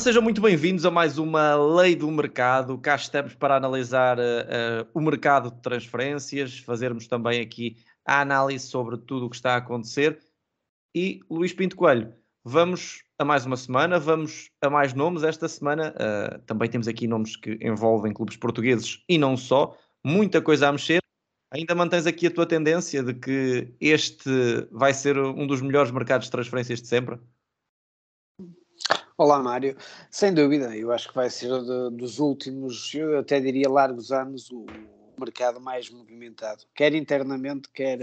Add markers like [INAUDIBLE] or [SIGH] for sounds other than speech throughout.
Sejam muito bem-vindos a mais uma Lei do Mercado. Cá estamos para analisar uh, uh, o mercado de transferências, fazermos também aqui a análise sobre tudo o que está a acontecer. E Luís Pinto Coelho, vamos a mais uma semana, vamos a mais nomes. Esta semana uh, também temos aqui nomes que envolvem clubes portugueses e não só, muita coisa a mexer. Ainda mantens aqui a tua tendência de que este vai ser um dos melhores mercados de transferências de sempre? Olá, Mário. Sem dúvida, eu acho que vai ser de, dos últimos, eu até diria largos anos, o mercado mais movimentado, quer internamente, quer,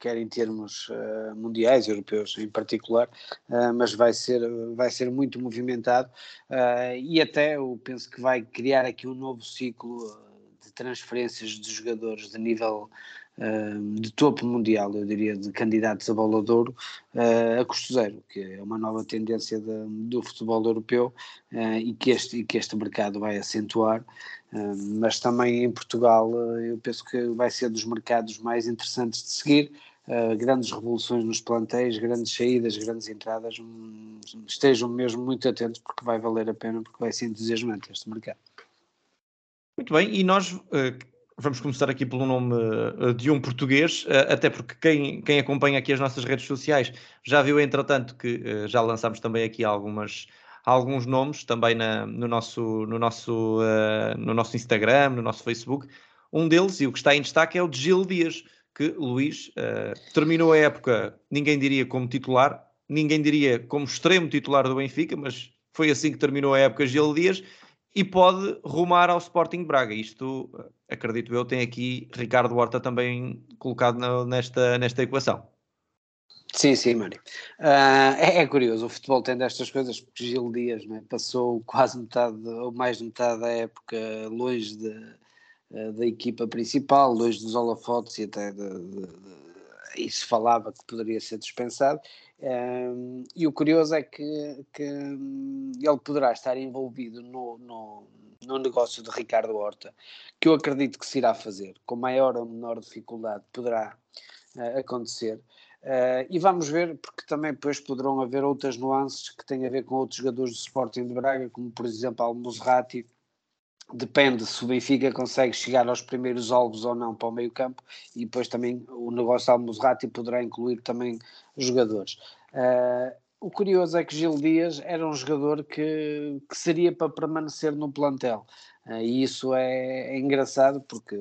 quer em termos uh, mundiais, europeus em particular, uh, mas vai ser, vai ser muito movimentado uh, e até eu penso que vai criar aqui um novo ciclo de transferências de jogadores de nível de topo mundial, eu diria, de candidatos a bola de ouro uh, a custo zero, que é uma nova tendência de, do futebol europeu uh, e, que este, e que este mercado vai acentuar. Uh, mas também em Portugal, eu penso que vai ser dos mercados mais interessantes de seguir. grandes revoluções nos plantéis, grandes saídas, grandes entradas. Um, estejam mesmo muito atentos porque vai valer a pena, porque vai ser entusiasmante este mercado. Muito bem, e nós Vamos começar aqui pelo nome uh, de um português, uh, até porque quem, quem acompanha aqui as nossas redes sociais já viu, entretanto, que uh, já lançámos também aqui algumas, alguns nomes também na, no, nosso, no, nosso, no nosso Instagram, no nosso Facebook. Um deles, e o que está em destaque, é o de Gil Dias, que Luís terminou a época, ninguém diria como titular, ninguém diria como extremo titular do Benfica, mas foi assim que terminou a época Gil Dias e pode rumar ao Sporting Braga. Isto, acredito eu, tem aqui Ricardo Horta também colocado na, nesta, nesta equação. Sim, sim, Mário. Uh, é, é, curioso, o futebol tem destas coisas, porque Gil Dias né, passou quase metade, ou mais de metade da época longe de, uh, da equipa principal, longe dos holofotes e até de, de, de, isso falava que poderia ser dispensado, um, e o curioso é que, que hum, ele poderá estar envolvido no, no, no, negócio de Ricardo Horta, que eu acredito que se irá fazer, com maior ou menor dificuldade poderá uh, acontecer. Uh, e vamos ver, porque também depois poderão haver outras nuances que têm a ver com outros jogadores do Sporting de Braga, como por exemplo Al-Musrati, depende se o Benfica consegue chegar aos primeiros alvos ou não para o meio campo e depois também o negócio Al-Musrati poderá incluir também jogadores. Uh, o curioso é que Gil Dias era um jogador que, que seria para permanecer no plantel. Uh, e isso é, é, engraçado porque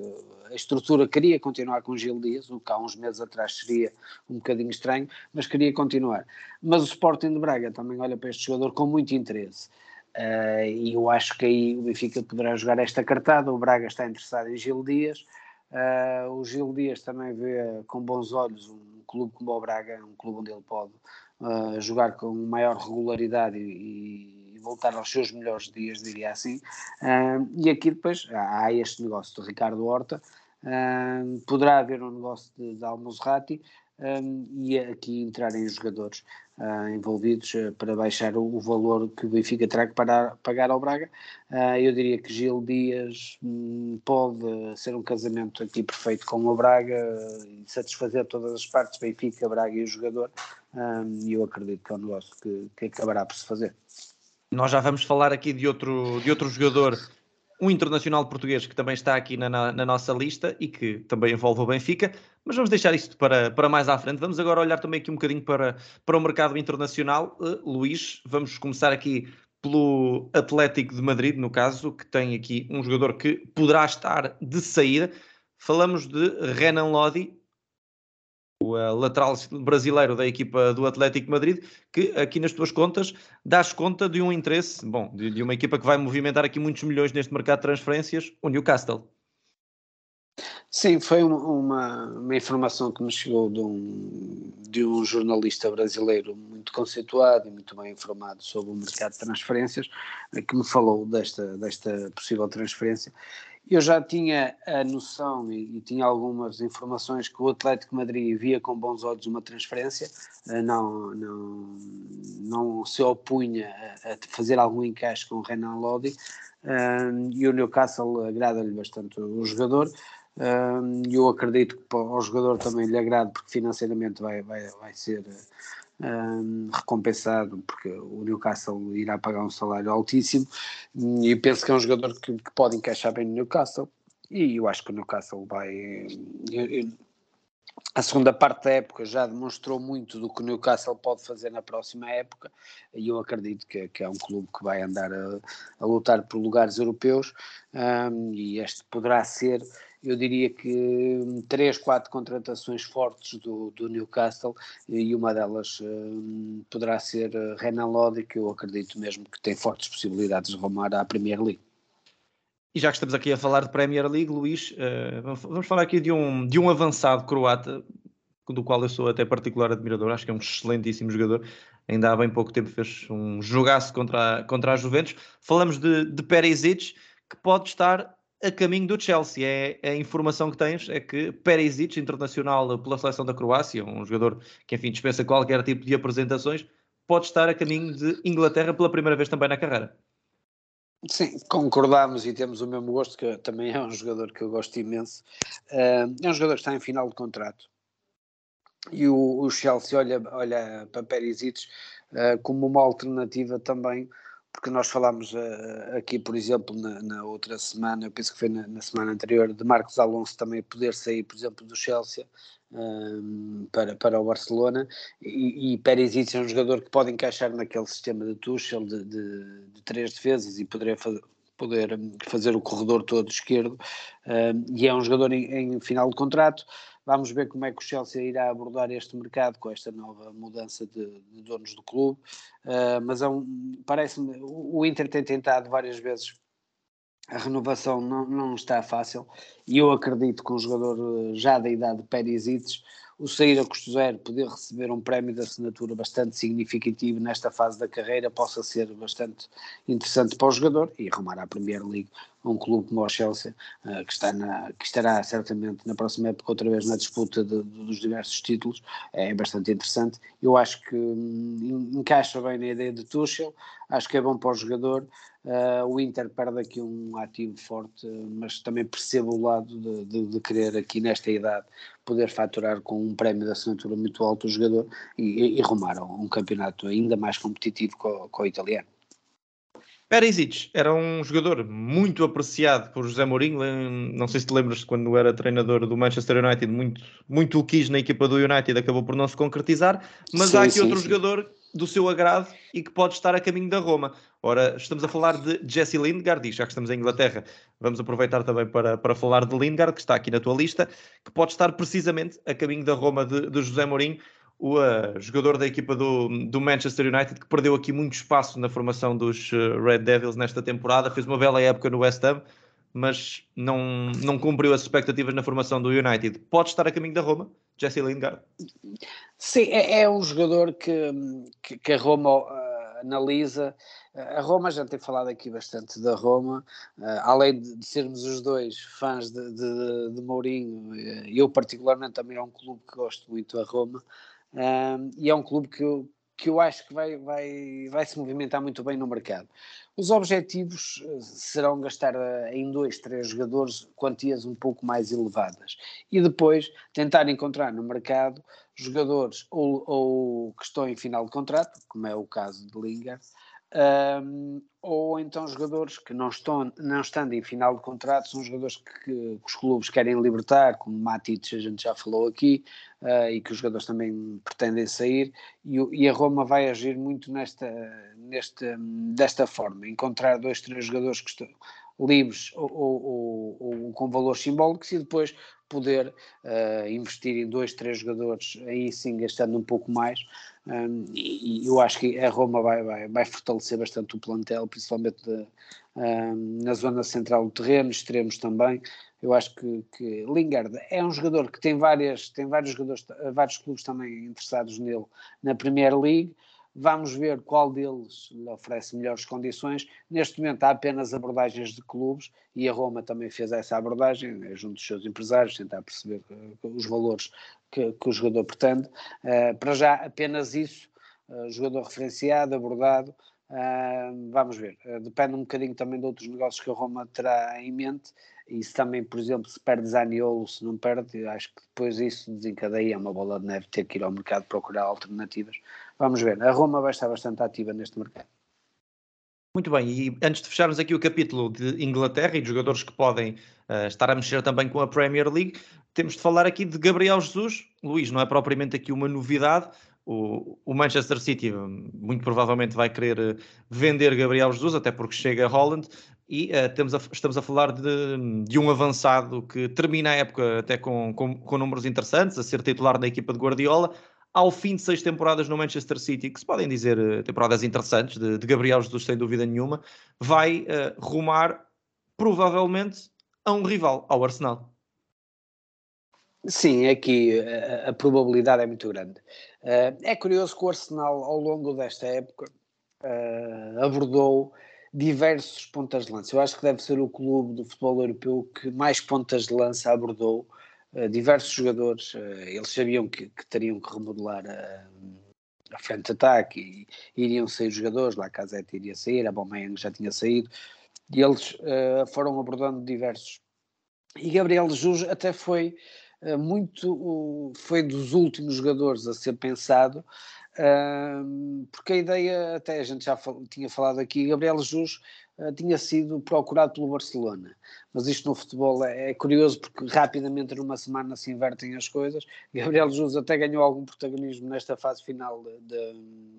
a estrutura queria continuar com Gil Dias, o que há uns meses atrás seria um bocadinho estranho, mas queria continuar. Mas o Sporting de Braga também olha para este jogador com muito interesse. Uh, e eu acho que aí o Benfica poderá jogar esta cartada. O Braga está interessado em Gil Dias. Uh, o Gil Dias também vê com bons olhos um clube como o Braga, um clube onde ele pode uh, jogar com maior regularidade e, e, voltar aos seus melhores dias, diria assim. e aqui depois há este negócio de Ricardo Horta. poderá haver um negócio de, de Almozrati um, e aqui entrarem os jogadores uh, envolvidos uh, para baixar o, o, valor que o Benfica terá que parar, pagar ao Braga. Uh, eu diria que Gil Dias um, pode ser um casamento aqui perfeito com o Braga e satisfazer todas as partes, Benfica, Braga e o jogador. E eu acredito que é um negócio que, que acabará por se fazer. Nós já vamos falar aqui de outro, de outro jogador um internacional português que também está aqui na, na, na, nossa lista e que também envolve o Benfica, mas vamos deixar isto para, para mais à frente. Vamos agora olhar também aqui um bocadinho para, para o mercado internacional. Uh, Luís, vamos começar aqui pelo Atlético de Madrid, no caso, que tem aqui um jogador que poderá estar de saída. Falamos de Renan Lodi, o uh, lateral brasileiro da equipa do Atlético Madrid, que aqui nas tuas contas dás conta de um interesse, bom, de, de, uma equipa que vai movimentar aqui muitos milhões neste mercado de transferências, o Newcastle. Sim, foi uma, uma informação que me chegou de um, de um jornalista brasileiro muito conceituado e muito bem informado sobre o mercado de transferências, que me falou desta, desta possível transferência eu já tinha a noção e, e, tinha algumas informações que o Atlético Madrid via com bons olhos uma transferência, eh, não, não, não se opunha a, a fazer algum encaixe com o Renan Lodi um, e o Newcastle agrada-lhe bastante o jogador. Um, eu acredito que ao jogador também lhe agrade porque financeiramente vai, vai, vai ser um, recompensado, porque o Newcastle irá pagar um salário altíssimo, e penso que é um jogador que, que pode encaixar bem no Newcastle, e eu acho que o Newcastle vai. Eu, eu, a segunda parte da época já demonstrou muito do que o Newcastle pode fazer na próxima época e eu acredito que, que é um clube que vai andar a, a lutar por lugares europeus um, e este poderá ser, eu diria que três, quatro contratações fortes do, do Newcastle e uma delas um, poderá ser Renan Lodi, que eu acredito mesmo que tem fortes possibilidades de rumar à Premier League. E já que estamos aqui a falar de Premier League, Luís, uh, vamos falar aqui de um, de um avançado croata, do qual eu sou até particular admirador, acho que é um excelentíssimo jogador. Ainda há bem pouco tempo fez um jogaço contra a, contra a Juventus. Falamos de, de Perisic, que pode estar a caminho do Chelsea. É, a informação que tens é que Perisic, internacional pela seleção da Croácia, um jogador que, enfim, dispensa qualquer tipo de apresentações, pode estar a caminho de Inglaterra pela primeira vez também na carreira. Sim, concordamos e temos o mesmo gosto, que também é um jogador que eu gosto imenso. Uh, é um jogador que está em final de contrato. E o, Chelsea olha, olha para Perisic uh, como uma alternativa também, porque nós falámos uh, aqui, por exemplo, na, na, outra semana, eu penso que foi na, na, semana anterior, de Marcos Alonso também poder sair, por exemplo, do Chelsea um, para, para o Barcelona. E, e Perisic é um jogador que pode encaixar naquele sistema de Tuchel de, de, de três defesas e poderia fazer poder fazer o corredor todo esquerdo um, e é um jogador em, em, final de contrato vamos ver como é que o Chelsea irá abordar este mercado com esta nova mudança de, de donos do clube. Uh, mas é um, parece-me o Inter tem tentado várias vezes a renovação não, não está fácil. E eu acredito que um jogador eh, já da idade de Perisic, o sair a custo zero, poder receber um prémio de assinatura bastante significativo nesta fase da carreira, possa ser bastante interessante para o jogador e arrumar à Premier League um clube como o Chelsea, uh, que, está na, que estará certamente na próxima época outra vez na disputa de, dos diversos títulos, é bastante interessante. Eu acho que hum, encaixa bem na ideia de Tuchel, acho que é bom para o jogador. Uh, o Inter perde aqui um ativo forte, mas também percebo o lado de, de, de, querer aqui nesta idade poder faturar com um prémio de assinatura muito alto o jogador e, e, e rumar a um campeonato ainda mais competitivo com, com o italiano. Perisic era um jogador muito apreciado por José Mourinho. Não sei se te lembras quando era treinador do Manchester United, muito, muito o quis na equipa do United, acabou por não se concretizar. Mas sim, há aqui sim, outro sim. jogador do seu agrado e que pode estar a caminho da Roma. Ora, estamos a falar de Jesse Lindgard, e já que estamos em Inglaterra, vamos aproveitar também para, para falar de Lindgard, que está aqui na tua lista, que pode estar precisamente a caminho da Roma de, de José Mourinho o uh, jogador da equipa do, do Manchester United, que perdeu aqui muito espaço na formação dos uh, Red Devils nesta temporada, fez uma bela época no West Ham, mas não, não cumpriu as expectativas na formação do United. Pode estar a caminho da Roma, Jesse Lingard? Sim, é, é um jogador que, que, que a Roma uh, analisa. A Roma, já tem falado aqui bastante da Roma, uh, além de, de, sermos os dois fãs de, de, de Mourinho, eu particularmente também é um clube que gosto muito, a Roma, um, e é um clube que eu, que eu acho que vai, vai, vai se movimentar muito bem no mercado. Os objetivos eh, serão gastar eh, em dois, três jogadores quantias um pouco mais elevadas e depois tentar encontrar no mercado jogadores ou, ou que estão em final de contrato, como é o caso de Lingard, um, ou então jogadores que não estão não estando em final de contrato são jogadores que, que os clubes querem libertar, como Matic, a gente já falou aqui, uh, e que os jogadores também pretendem sair, e, e, a Roma vai agir muito nesta, nesta, desta forma, encontrar dois, três jogadores que estão livres ou, ou, ou, ou com valores simbólicos e depois poder uh, investir em dois, três jogadores, aí sim gastando um pouco mais, um, e, eu acho que a Roma vai, vai, vai fortalecer bastante o plantel, principalmente de, um, na zona central do terreno, extremos também. Eu acho que, que Lingard é um jogador que tem, várias, tem vários jogadores, vários clubes também interessados nele na Premier League. Vamos ver qual deles lhe oferece melhores condições. Neste momento há apenas abordagens de clubes e a Roma também fez essa abordagem, né, junto dos seus empresários, tentar perceber os valores que, que o jogador pretende. Uh, para já, apenas isso, uh, jogador referenciado, abordado, Uh, vamos ver, uh, depende um bocadinho também de outros negócios que a Roma terá em mente e se também, por exemplo, se perde Zaniolo, se não perde, acho que depois isso desencadeia uma bola de neve ter que ir ao mercado procurar alternativas. Vamos ver, a Roma vai estar bastante ativa neste mercado. Muito bem, e antes de fecharmos aqui o capítulo de Inglaterra e de jogadores que podem uh, estar a mexer também com a Premier League, temos de falar aqui de Gabriel Jesus. Luís, não é propriamente aqui uma novidade, o, Manchester City muito provavelmente vai querer eh, vender Gabriel Jesus, até porque chega a Holland, e uh, a, estamos a falar de, de, um avançado que termina a época até com, com, com, números interessantes, a ser titular da equipa de Guardiola, ao fim de seis temporadas no Manchester City, que se podem dizer uh, temporadas interessantes, de, de, Gabriel Jesus sem dúvida nenhuma, vai uh, rumar provavelmente a um rival, ao Arsenal. Sim, aqui a, a probabilidade é muito grande. Uh, é curioso que o Arsenal, ao longo desta época, uh, abordou diversos pontas de lança. Eu acho que deve ser o clube do futebol europeu que mais pontas de lança abordou. Uh, diversos jogadores, eles sabiam que, que, teriam que remodelar a, a frente de ataque e iriam sair jogadores, lá Casete iria sair, a Balmain já tinha saído, e eles foram abordando diversos. E Gabriel Jesus até foi eh, muito foi dos últimos jogadores a ser pensado, porque a ideia, até a gente já tinha falado aqui, Gabriel Jesus eh, tinha sido procurado pelo Barcelona, mas isto no futebol é, é, curioso porque rapidamente numa semana se invertem as coisas. Gabriel Jesus até ganhou algum protagonismo nesta fase final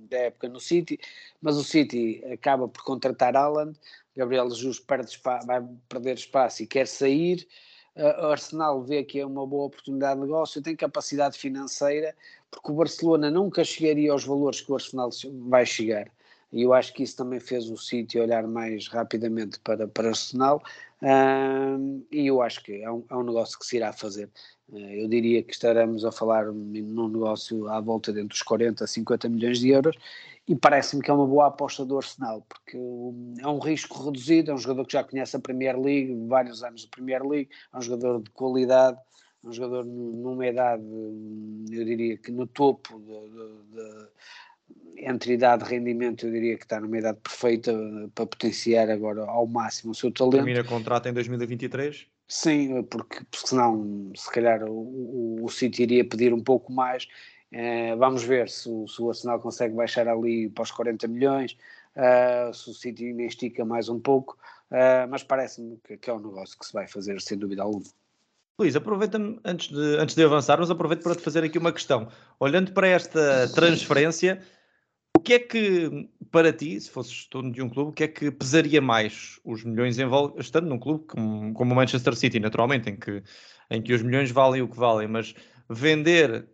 da época no City, mas o City acaba por contratar Haaland, Gabriel Jesus perde vai perder espaço e quer sair o Arsenal vê que é uma boa oportunidade de negócio, tem capacidade financeira, porque o Barcelona nunca chegaria aos valores que o Arsenal vai chegar. E eu acho que isso também fez o City olhar mais rapidamente para, para Arsenal, um, e eu acho que é um, é um negócio que se irá fazer. Uh, eu diria que estaremos a falar num negócio à volta dentro dos 40 a 50 milhões de euros, e parece-me que é uma boa aposta do Arsenal, porque é um risco reduzido, é um jogador que já conhece a Premier League, vários anos de Premier League, é um jogador de qualidade, é um jogador numa idade, eu diria que no topo de, de, de, entre idade e rendimento, eu diria que está numa idade perfeita para potenciar agora ao máximo o seu talento. Termina contrato em 2023? Sim, porque, porque senão, se calhar, o, o, o City iria pedir um pouco mais Uh, vamos ver se se o, Arsenal consegue baixar ali para os 40 milhões, uh, se o City ainda estica mais um pouco, uh, mas parece-me que, que, é um negócio que se vai fazer sem dúvida alguma. Luís, aproveita-me, antes de, antes de avançarmos, aproveito para te fazer aqui uma questão. Olhando para esta transferência, o que é que, para ti, se fosses dono de um clube, o que é que pesaria mais os milhões envolvidos, estando num clube como, como o Manchester City, naturalmente, em que, em que os milhões valem o que valem, mas vender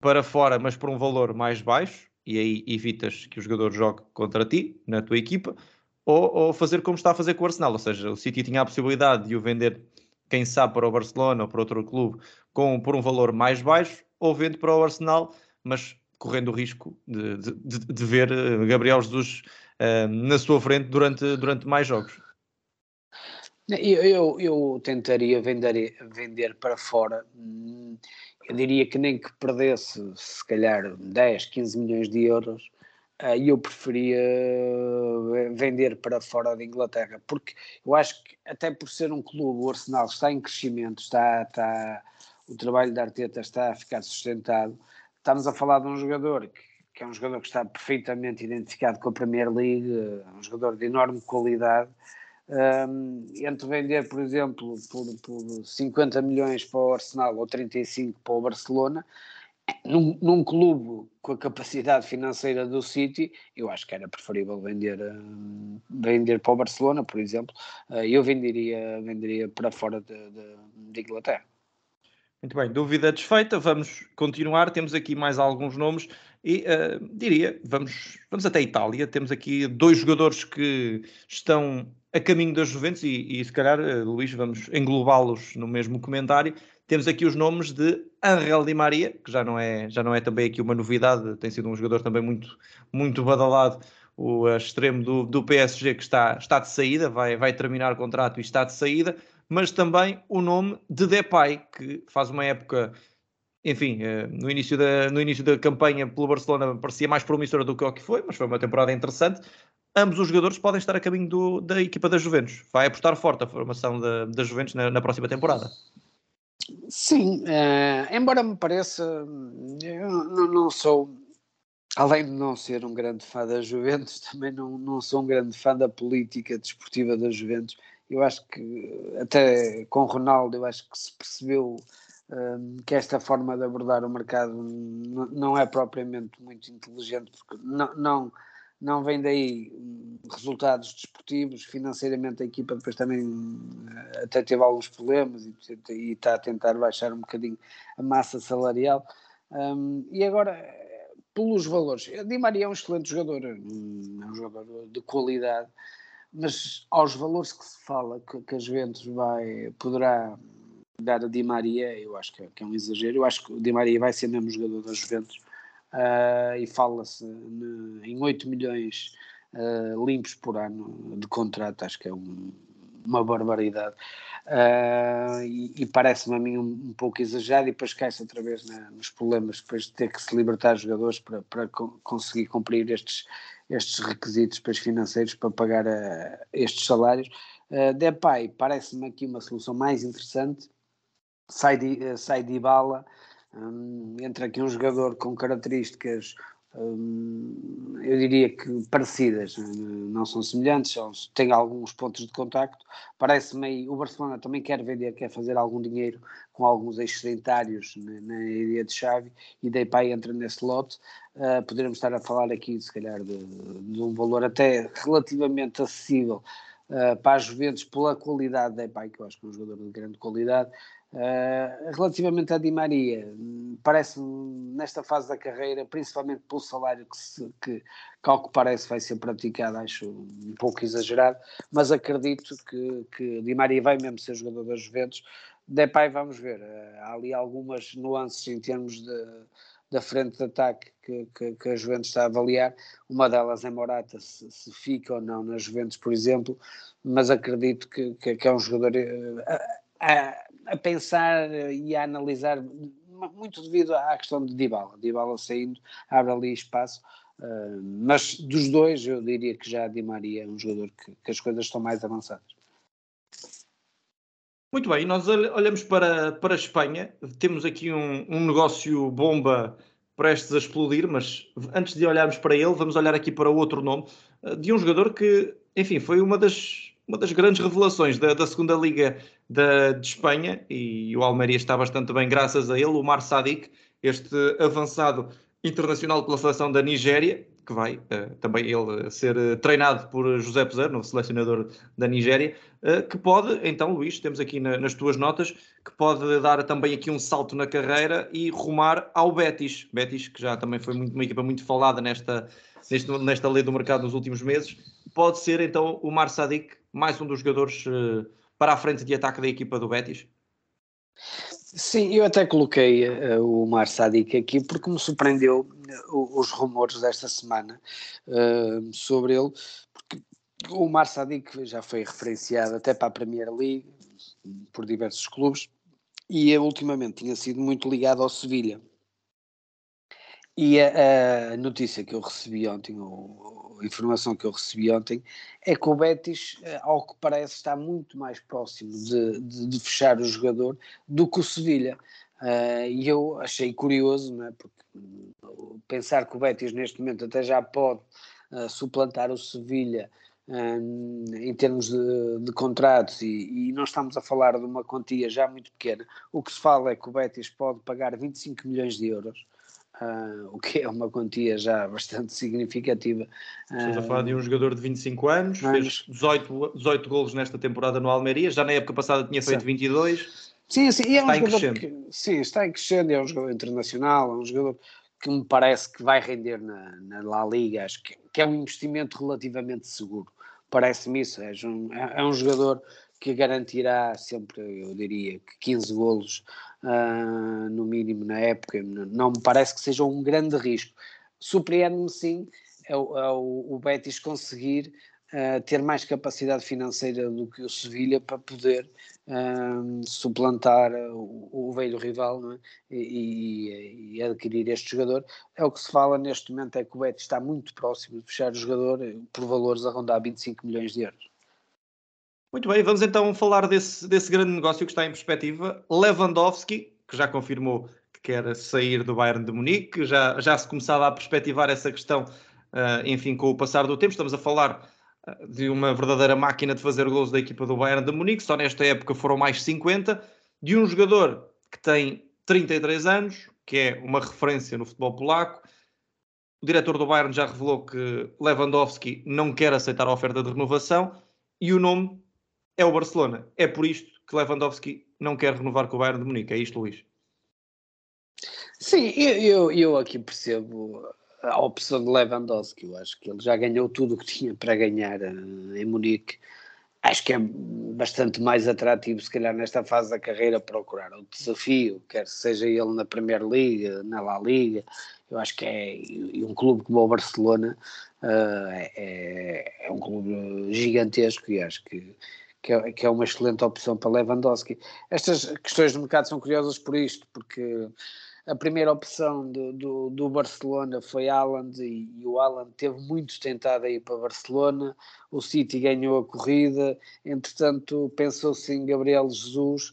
para fora, mas por um valor mais baixo, e aí evitas que o jogador jogue contra ti, na tua equipa, ou, ou, fazer como está a fazer com o Arsenal, ou seja, o City tinha a possibilidade de o vender, quem sabe, para o Barcelona ou para outro clube com, por um valor mais baixo, ou vende para o Arsenal, mas correndo o risco de, de, de ver eh, Gabriel Jesus uh, na sua frente durante, durante mais jogos. Eu, eu, eu tentaria vender, vender para fora hum, eu diria que nem que perdesse se calhar 10, 15 milhões de euros, uh, eu preferia eh, vender para fora da Inglaterra, porque eu acho que até por ser um clube, o Arsenal está em crescimento, está, está, o trabalho da Arteta está a ficar sustentado. Estamos a falar de um jogador que, que é um jogador que está perfeitamente identificado com a Premier League, eh, um jogador de enorme qualidade um, entre vender, por exemplo, por, por 50 milhões para o Arsenal ou 35 para o Barcelona, num, num, clube com a capacidade financeira do City, eu acho que era preferível vender, vender para o Barcelona, por exemplo. Uh, eu venderia, venderia para fora de, de, de, Inglaterra. Muito bem, dúvida desfeita, vamos continuar. Temos aqui mais alguns nomes e uh, diria, vamos, vamos até a Itália. Temos aqui dois jogadores que estão a caminho das Juventus, e, e se calhar, uh, Luís, vamos englobá-los no mesmo comentário. Temos aqui os nomes de Angel Di Maria, que já não é, já não é também aqui uma novidade, tem sido um jogador também muito, muito badalado, o extremo do, do PSG que está, está de saída, vai, vai terminar o contrato e está de saída, mas também o nome de Depay, que faz uma época enfim, eh, no início, da, no início da campanha pelo Barcelona parecia mais promissora do que o que foi, mas foi uma temporada interessante. ambos os jogadores podem estar a caminho do, da equipa da Juventus. Vai apostar forte a formação da, Juventus na, na próxima temporada. Sim, uh, embora me pareça, eu não, não, sou, além de não ser um grande fã da Juventus, [LAUGHS] também não, não sou um grande fã da política desportiva da Juventus. Eu acho que, até com Ronaldo, eu acho que se percebeu que esta forma de abordar o mercado não é propriamente muito inteligente, porque não, não, não vem daí resultados desportivos, financeiramente a equipa depois também eh, até teve alguns problemas e, e está a tentar baixar um bocadinho a massa salarial. Um, e agora, pelos valores, Di Maria é um excelente jogador, é um jogador de qualidade, mas aos valores que se fala que, que a Juventus vai, poderá dar a Di Maria, eu acho que é, que é, um exagero. Eu acho que o Di Maria vai ser mesmo jogador da Juventus uh, e fala-se em 8 milhões uh, limpos por ano de contrato, acho que é um, uma barbaridade. Uh, e, e parece-me a mim um, um, pouco exagerado e depois cai-se outra vez na, nos problemas depois de ter que se libertar jogadores para, para co conseguir cumprir estes, estes requisitos depois financeiros para pagar estes salários. Uh, Depay parece-me aqui uma solução mais interessante sai de, eh, sai de bala, um, entra aqui um jogador com características, um, eu diria que parecidas, eh, não são semelhantes, são, têm alguns pontos de contacto. Parece-me o Barcelona também quer vender, quer fazer algum dinheiro com alguns excedentários na, na ideia de chave e Depay entra nesse lote. Uh, poderemos estar a falar aqui, se calhar, de, de um valor até relativamente acessível uh, para as Juventus pela qualidade da Depay, que eu acho que é um jogador de grande qualidade, Uh, relativamente a Di Maria, parece nesta fase da carreira, principalmente pelo salário que, se, que, que, ao que parece vai ser praticado, acho um pouco exagerado, mas acredito que, que Di Maria vai mesmo ser jogador das Juventus. Depay, vamos ver, uh, há ali algumas nuances em termos de, da frente de ataque que, que, que, a Juventus está a avaliar. Uma delas é Morata, se, se, fica ou não na Juventus, por exemplo, mas acredito que, que é um jogador. Uh, a, pensar e a analisar muito devido à questão de Dybala. Dybala saindo abre ali espaço, uh, mas dos dois eu diria que já Di Maria é um jogador que, que as coisas estão mais avançadas. Muito bem, nós olhamos para, para a Espanha, temos aqui um, um negócio bomba prestes a explodir, mas antes de olharmos para ele, vamos olhar aqui para outro nome, ah, de um jogador que, enfim, foi uma das uma das grandes revelações da, da segunda Liga da, de Espanha e o Almeria está bastante bem graças a ele, o Mar Sadik, este avançado internacional pela seleção da Nigéria, que vai uh, também ele ser uh, treinado por José Peseiro, novo selecionador da Nigéria, uh, que pode, então Luís, temos aqui na, nas tuas notas, que pode dar também aqui um salto na carreira e rumar ao Betis. Betis, que já também foi muito, uma equipa muito falada nesta, neste, nesta lei do mercado nos últimos meses, pode ser então o Mar Sadik mais um dos jogadores para a frente de ataque da equipa do Betis? Sim, eu até coloquei uh, o Mar Sadik aqui porque me surpreendeu uh, os rumores desta semana sobre ele, porque o Mar Sadik já foi referenciado até para a Premier League por diversos clubes e ultimamente tinha sido muito ligado ao Sevilha. E a, a, notícia que eu recebi ontem, ou, a informação que eu recebi ontem, é que o Betis, eh, ao que parece, está muito mais próximo de, de, de fechar o jogador do que o Sevilha. Uh, e eu achei curioso, não é? porque pensar que o Betis neste momento até já pode uh, suplantar o Sevilha um, em termos de, de contratos e, e, nós estamos a falar de uma quantia já muito pequena. O que se fala é que o Betis pode pagar 25 milhões de euros Uh, o que é uma quantia já [LAUGHS] bastante significativa. Estamos a falar de um jogador de 25 anos, anos. fez 18, 18 golos nesta temporada no Almeria, já na época passada tinha feito sim. 22. Sim, sim, e é um está jogador que, sim, está em crescendo, é um jogador internacional, é um jogador que me parece que vai render na, na La Liga, acho que, que é um investimento relativamente seguro, parece-me isso, é um, é, é um jogador que garantirá sempre, eu diria, 15 golos uh, no mínimo na época. Não me parece que seja um grande risco. Surpreende-me sim é o, é o, o Betis conseguir uh, ter mais capacidade financeira do que o Sevilha para poder uh, suplantar o, o velho rival é? e, e, adquirir este jogador. É o que se fala neste momento, é que o Betis está muito próximo de fechar o jogador por valores a rondar 25 milhões de euros. Muito bem, vamos então falar desse, desse grande negócio que está em perspectiva. Lewandowski, que já confirmou que quer sair do Bayern de Munique, já, já se começava a perspectivar essa questão, uh, enfim, com o passar do tempo. Estamos a falar uh, de uma verdadeira máquina de fazer gols da equipa do Bayern de Munique, só nesta época foram mais 50, de um jogador que tem 33 anos, que é uma referência no futebol polaco. O diretor do Bayern já revelou que Lewandowski não quer aceitar a oferta de renovação e o nome é o Barcelona. É por isto que Lewandowski não quer renovar com o Bayern de Munique. É isto, Luís? Sim, eu, eu, eu aqui percebo a opção de Lewandowski. Eu acho que ele já ganhou tudo o que [LAUGHS] tinha para ganhar eh, em Munique. Acho que é bastante mais atrativo, se calhar, nesta fase da carreira, procurar o desafio, quer seja ele na Premier League, na La Liga. Eu acho que é. E um clube como o Barcelona uh, é, é um clube gigantesco e acho que que é, que é uma excelente opção para Lewandowski. Estas questões do mercado são curiosas por isto, porque a primeira opção do, do, do Barcelona foi Haaland e, e, o Haaland teve muito tentado a ir para Barcelona, o City ganhou a corrida, entretanto pensou-se em Gabriel Jesus,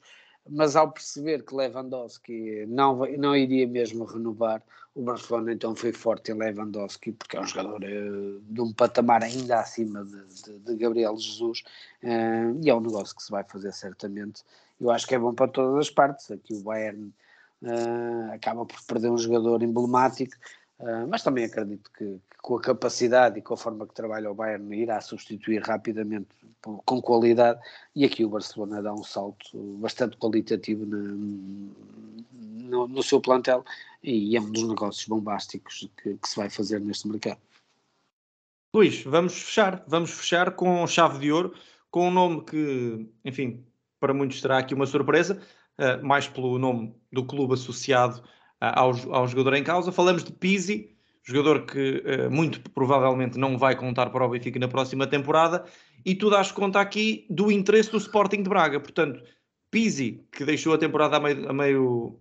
mas ao perceber que Lewandowski não, não iria mesmo renovar, o Barcelona então foi forte em Lewandowski, porque é um jogador uh, de um patamar ainda acima de, de, de Gabriel Jesus, uh, e é um negócio que se vai fazer certamente. Eu acho que é bom para todas as partes. Aqui o Bayern uh, acaba por perder um jogador emblemático, Uh, mas também acredito que, que, com a capacidade e com a forma que trabalha o Bayern irá substituir rapidamente com qualidade e aqui o Barcelona dá um salto bastante qualitativo na, no, no, seu plantel e é um dos negócios bombásticos que, que, se vai fazer neste mercado. Luís, vamos fechar, vamos fechar com chave de ouro, com um nome que, enfim, para muitos será aqui uma surpresa, uh, mais pelo nome do clube associado ao, ao jogador em causa. Falamos de Pizzi, jogador que uh, muito provavelmente não vai contar para o Benfica na próxima temporada, e tu dás conta aqui do interesse do Sporting de Braga. Portanto, Pizzi, que deixou a temporada a meio, a meio,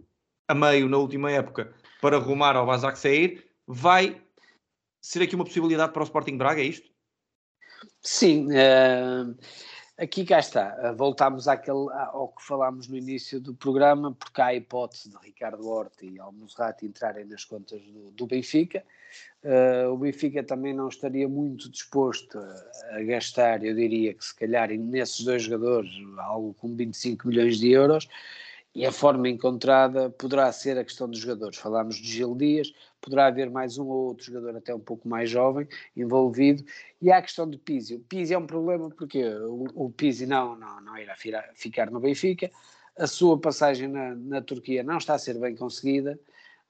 a meio na última época para rumar ao Basak sair, vai ser aqui uma possibilidade para o Sporting de Braga, é isto? Sim, uh, Aqui cá está, eh, voltámos àquele, ao que falámos no início do programa, porque há a hipótese de Ricardo Horta e Almozrat entrarem nas contas do, do Benfica. Uh, o Benfica também não estaria muito disposto a, a, gastar, eu diria que se calhar nesses dois jogadores, algo com 25 milhões de euros, e a forma encontrada poderá ser a questão dos jogadores. Falámos de Gil Dias, poderá haver mais um ou outro jogador até um pouco mais jovem envolvido. E há a questão do Pizzi. O Pizzi é um problema porque o, o Pizzi não, não, não irá ficar no Benfica, a sua passagem na, na Turquia não está a ser bem conseguida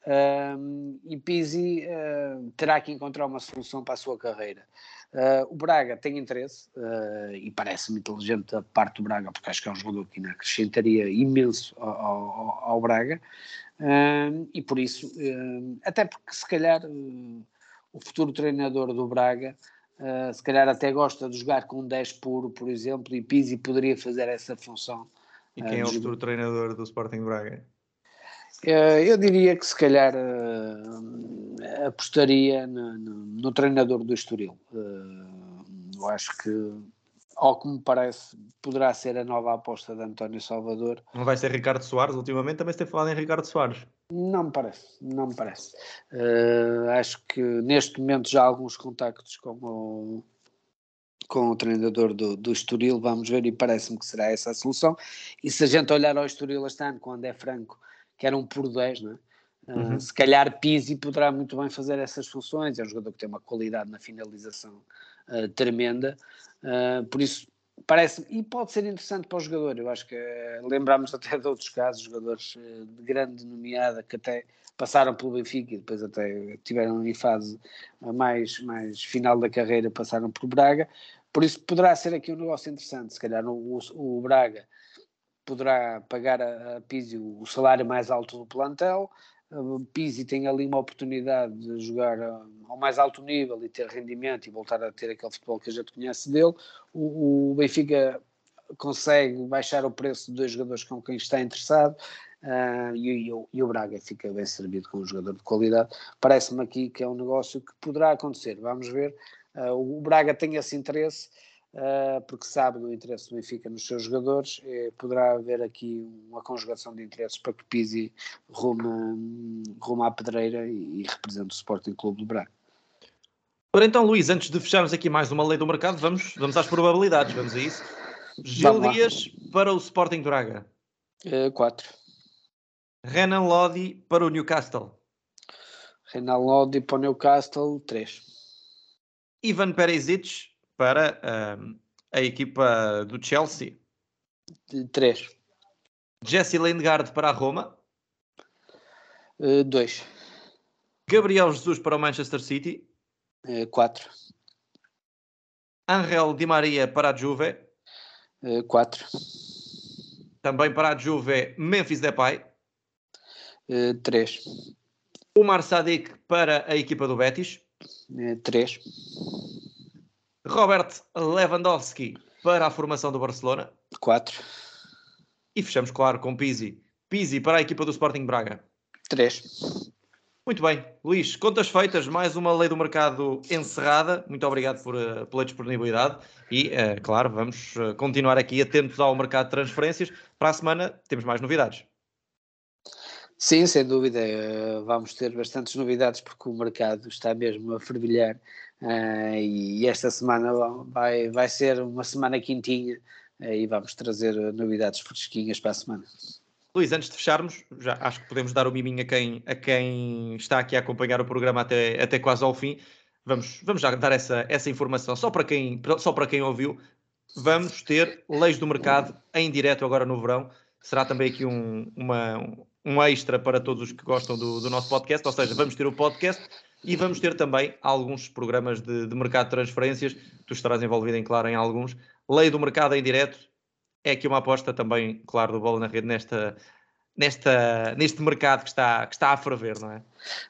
um, e Pizzi uh, terá que encontrar uma solução para a sua carreira. Uh, o Braga tem interesse uh, e parece-me inteligente da parte do Braga, porque acho que é um jogador que acrescentaria imenso ao, ao, ao Braga uh, e por isso, até porque se calhar o futuro treinador do Braga se calhar até gosta de jogar com 10 puro, por exemplo, e Pizzi poderia fazer essa função. E quem é o futuro treinador do Sporting Braga? Eu diria que se calhar uh, apostaria no, no, no, treinador do Estoril. Uh, eu acho que, ao que me parece, poderá ser a nova aposta de António Salvador. Não vai ser Ricardo Soares? Ultimamente também se tem falado em Ricardo Soares. Não me parece, não me parece. Uh, acho que neste momento já há alguns contactos com o, com o treinador do, do Estoril, vamos ver, e parece-me que será essa a solução. E se a gente olhar ao Estoril este ano, quando é franco, que era um por 10, não é? Uhum. se calhar Pizzi poderá muito bem fazer essas funções, é um jogador que tem uma qualidade na finalização uh, tremenda, uh, por isso parece e pode ser interessante para o jogador. Eu acho que uh, lembramos até de outros casos, jogadores de grande nomeada que até passaram pelo Benfica e depois até tiveram em fase mais, mais final da carreira, passaram por Braga. Por isso poderá ser aqui um negócio interessante. Se calhar o, o Braga poderá pagar a, a Pizzi o salário mais alto do plantel, uh, Pizzi tem ali uma oportunidade de jogar uh, ao mais alto nível e ter rendimento e voltar a ter aquele futebol que a gente conhece dele, o, o Benfica consegue baixar o preço de dois jogadores com quem está interessado uh, e, e, e, o Braga fica bem servido com um jogador de qualidade. Parece-me aqui que é um negócio que poderá acontecer. Vamos ver. Uh, o Braga tem esse interesse. Uh, porque sabe do interesse do Benfica nos seus jogadores, poderá haver aqui uma conjugação de interesses para que Pizzi rume, rume à pedreira e, e represente o Sporting Clube do Braga. Ora então, Luís, antes de fecharmos aqui mais uma lei do mercado, vamos, vamos às probabilidades, vamos a isso. Gil Dias para o Sporting Braga. 4. Uh, Renan Lodi para o Newcastle. Renan Lodi para o Newcastle, 3. Ivan Perisic para uh, a equipa do Chelsea. 3. Jesse Lingard para a Roma. 2. Uh, Gabriel Jesus para o Manchester City. 4. Uh, Angel Di Maria para a Juve. 4. Uh, Também para a Juve, Memphis Depay. 3. O Omar Sadik para a equipa do Betis. 3. Robert Lewandowski para a formação do Barcelona. 4. E fechamos, claro, com Pizzi. Pizzi para a equipa do Sporting Braga. 3. Muito bem, Luís, contas feitas, mais uma lei do mercado encerrada. Muito obrigado por, uh, pela disponibilidade e, uh, claro, vamos uh, continuar aqui atentos ao mercado de transferências. Para a semana temos mais novidades. Sim, sem dúvida. Vamos ter bastantes novidades porque o mercado está mesmo a fervilhar e esta semana vai, vai ser uma semana quentinha e vamos trazer novidades fresquinhas para a semana. Luís, antes de fecharmos, já acho que podemos dar o miminho a quem, a quem está aqui a acompanhar o programa até, até quase ao fim. Vamos, vamos já dar essa, essa informação só para, quem, só para quem ouviu. Vamos ter leis do mercado em direto agora no verão. Será também aqui um, uma, um extra para todos os que gostam do, do nosso podcast. Ou seja, vamos ter o podcast e vamos ter também alguns programas de, de mercado de transferências. Tu estarás envolvido, em claro, em alguns. Lei do mercado em direto é aqui uma aposta também, claro, do Bola na Rede nesta, nesta, neste mercado que está, que está a ferver, não é?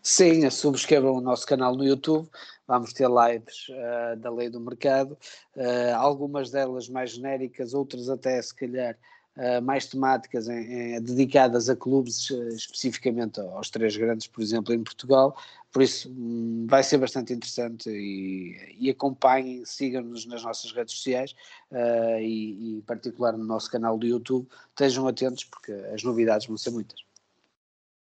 Sim, subscrevam o nosso canal no YouTube, vamos ter lives uh, da lei do mercado, uh, algumas delas mais genéricas, outras até se calhar uh, mais temáticas em, em, dedicadas a clubes, especificamente aos três grandes, por exemplo, em Portugal, por isso hum, vai ser bastante interessante e, e acompanhem, sigam-nos nas nossas redes sociais uh, e, e, em particular no nosso canal do YouTube. Estejam atentos porque as novidades vão ser muitas.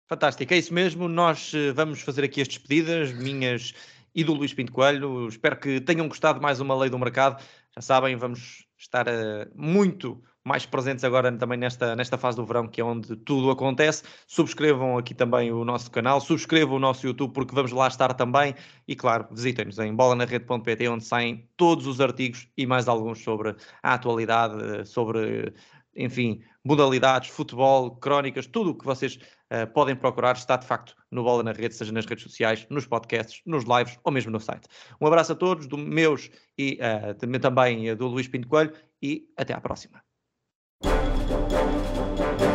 Fantástico, é isso mesmo. Nós eh, vamos fazer aqui as despedidas, minhas e do Luís Pinto Coelho. Espero que tenham gostado mais uma lei do mercado. Já sabem, vamos estar uh, muito mais presentes agora também nesta, nesta fase do verão, que é onde tudo acontece. Subscrevam aqui também o nosso canal, subscrevam o nosso YouTube, porque vamos lá estar também. E claro, visitem-nos em bolanarrede.pt, onde saem todos os artigos e mais alguns sobre a atualidade, sobre, enfim, modalidades, futebol, crónicas, tudo o que vocês uh, podem procurar está de facto no Bola na Rede, seja nas redes sociais, nos podcasts, nos lives ou mesmo no site. Um abraço a todos, do meus e uh, também do Luís Pinto Coelho, e até à próxima. Thank you.